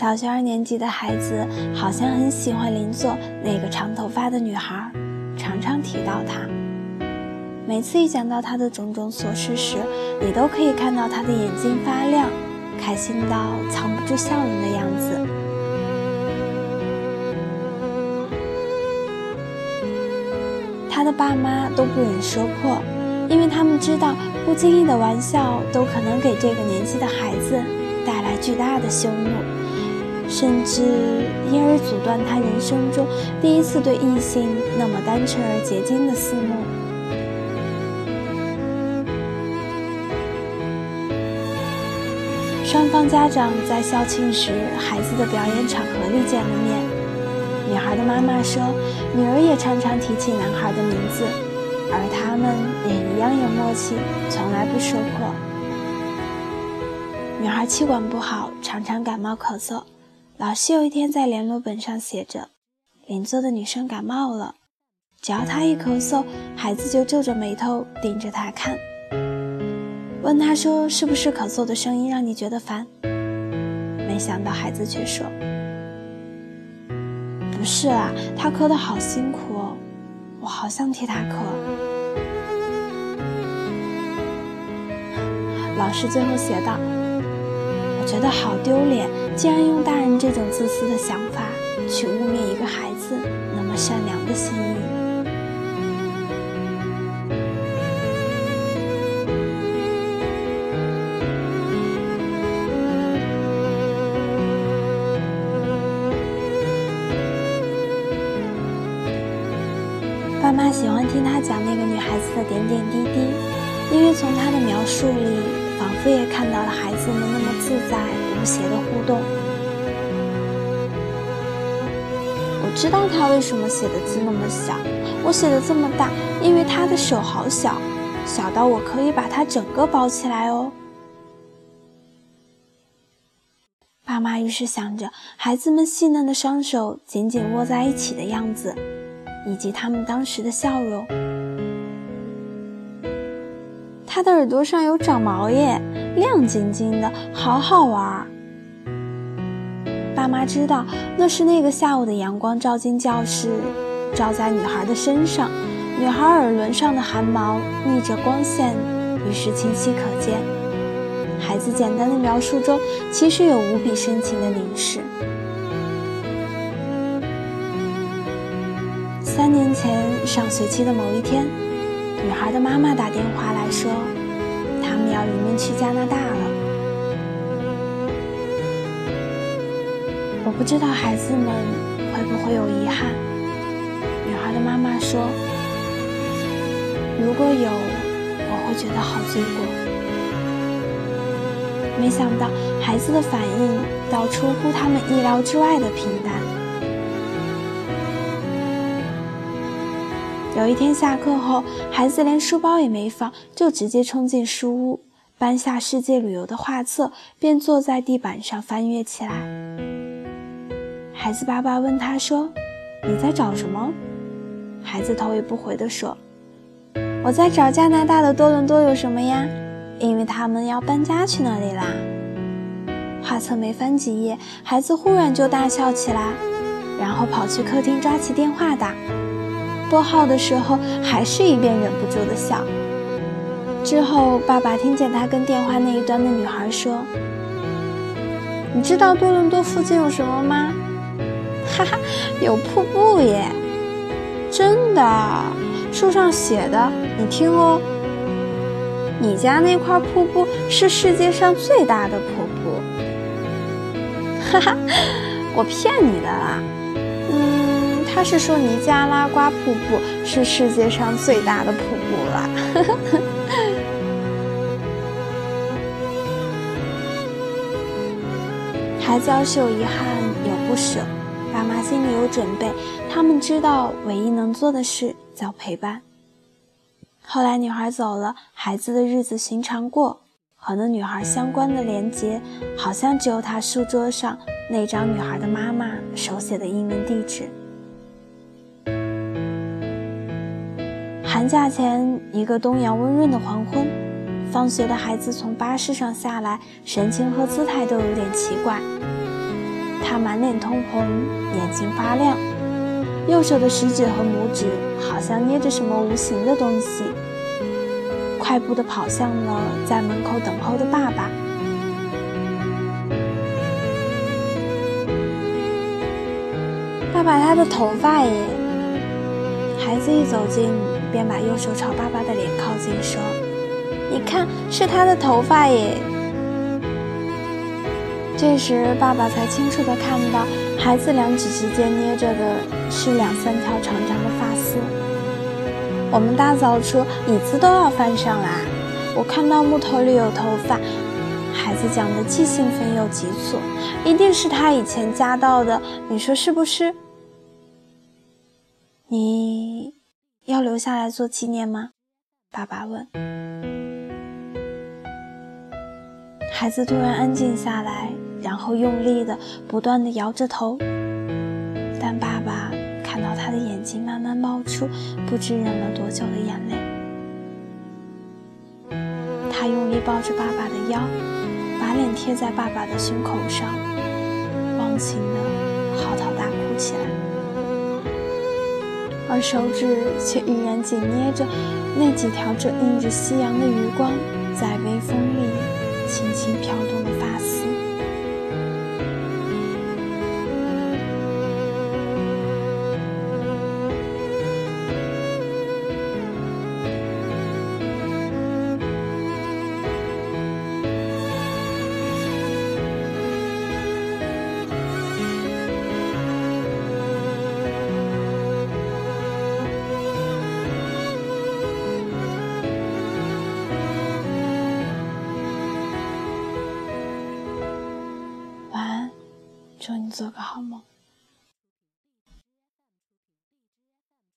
小学二年级的孩子好像很喜欢邻座那个长头发的女孩，常常提到她。每次一讲到她的种种琐事时，你都可以看到她的眼睛发亮，开心到藏不住笑容的样子。他的爸妈都不忍说破，因为他们知道不经意的玩笑都可能给这个年纪的孩子带来巨大的羞辱，甚至因而阻断他人生中第一次对异性那么单纯而洁净的思慕。双方家长在校庆时孩子的表演场合里见了面。女孩的妈妈说，女儿也常常提起男孩的名字，而他们也一样有默契，从来不说破。女孩气管不好，常常感冒咳嗽。老师有一天在联络本上写着：“邻座的女生感冒了，只要她一咳嗽，孩子就皱着眉头盯着她看。”问他说：“是不是咳嗽的声音让你觉得烦？”没想到孩子却说。不是啊，他咳得好辛苦哦，我好想替他咳。老师最后写道：“觉得好丢脸，竟然用大人这种自私的想法去污蔑一个孩子那么善良的心意。”爸妈喜欢听他讲那个女孩子的点点滴滴，因为从他的描述里，仿佛也看到了孩子们那么自在无邪的互动。我知道他为什么写的字那么小，我写的这么大，因为他的手好小，小到我可以把他整个包起来哦。爸妈于是想着孩子们细嫩的双手紧紧握在一起的样子。以及他们当时的笑容。他的耳朵上有长毛耶，亮晶晶的，好好玩儿。爸妈知道那是那个下午的阳光照进教室，照在女孩的身上，女孩耳轮上的汗毛逆着光线，于是清晰可见。孩子简单的描述中，其实有无比深情的凝视。三年前上学期的某一天，女孩的妈妈打电话来说，到里面去加拿大了。我不知道孩子们会不会有遗憾。女孩的妈妈说，如果有，我会觉得好罪过。没想到孩子的反应倒出乎他们意料之外的平淡。有一天下课后，孩子连书包也没放，就直接冲进书屋，搬下世界旅游的画册，便坐在地板上翻阅起来。孩子爸爸问他说：“你在找什么？”孩子头也不回地说：“我在找加拿大的多伦多有什么呀？因为他们要搬家去那里啦。”画册没翻几页，孩子忽然就大笑起来，然后跑去客厅抓起电话打。拨号的时候，还是一遍忍不住的笑。之后，爸爸听见他跟电话那一端的女孩说：“你知道多伦多附近有什么吗？”“哈哈，有瀑布耶！”“真的，书上写的。你听哦，你家那块瀑布是世界上最大的瀑布。”“哈哈，我骗你的啦。”嗯他是说尼加拉瓜瀑布是世界上最大的瀑布啦。孩子要是有遗憾有不舍，爸妈心里有准备，他们知道唯一能做的事叫陪伴。后来女孩走了，孩子的日子寻常过，和那女孩相关的连结，好像只有他书桌上那张女孩的妈妈手写的英文地址。寒假前，一个东阳温润的黄昏，放学的孩子从巴士上下来，神情和姿态都有点奇怪。他满脸通红，眼睛发亮，右手的食指和拇指好像捏着什么无形的东西，快步地跑向了在门口等候的爸爸。爸爸，他的头发耶！孩子一走近，便把右手朝爸爸的脸靠近，说：“你看，是他的头发耶！”这时，爸爸才清楚地看到，孩子两指之间捏着的是两三条长长的发丝。我们大扫除，椅子都要翻上来。我看到木头里有头发。孩子讲的既兴奋又急促，一定是他以前夹到的，你说是不是？你要留下来做纪念吗？爸爸问。孩子突然安静下来，然后用力的、不断的摇着头。但爸爸看到他的眼睛慢慢冒出不知忍了多久的眼泪。他用力抱着爸爸的腰，把脸贴在爸爸的胸口上，忘情的嚎啕大哭起来。而手指却依然紧捏着那几条正映着夕阳的余光，祝你做个好梦。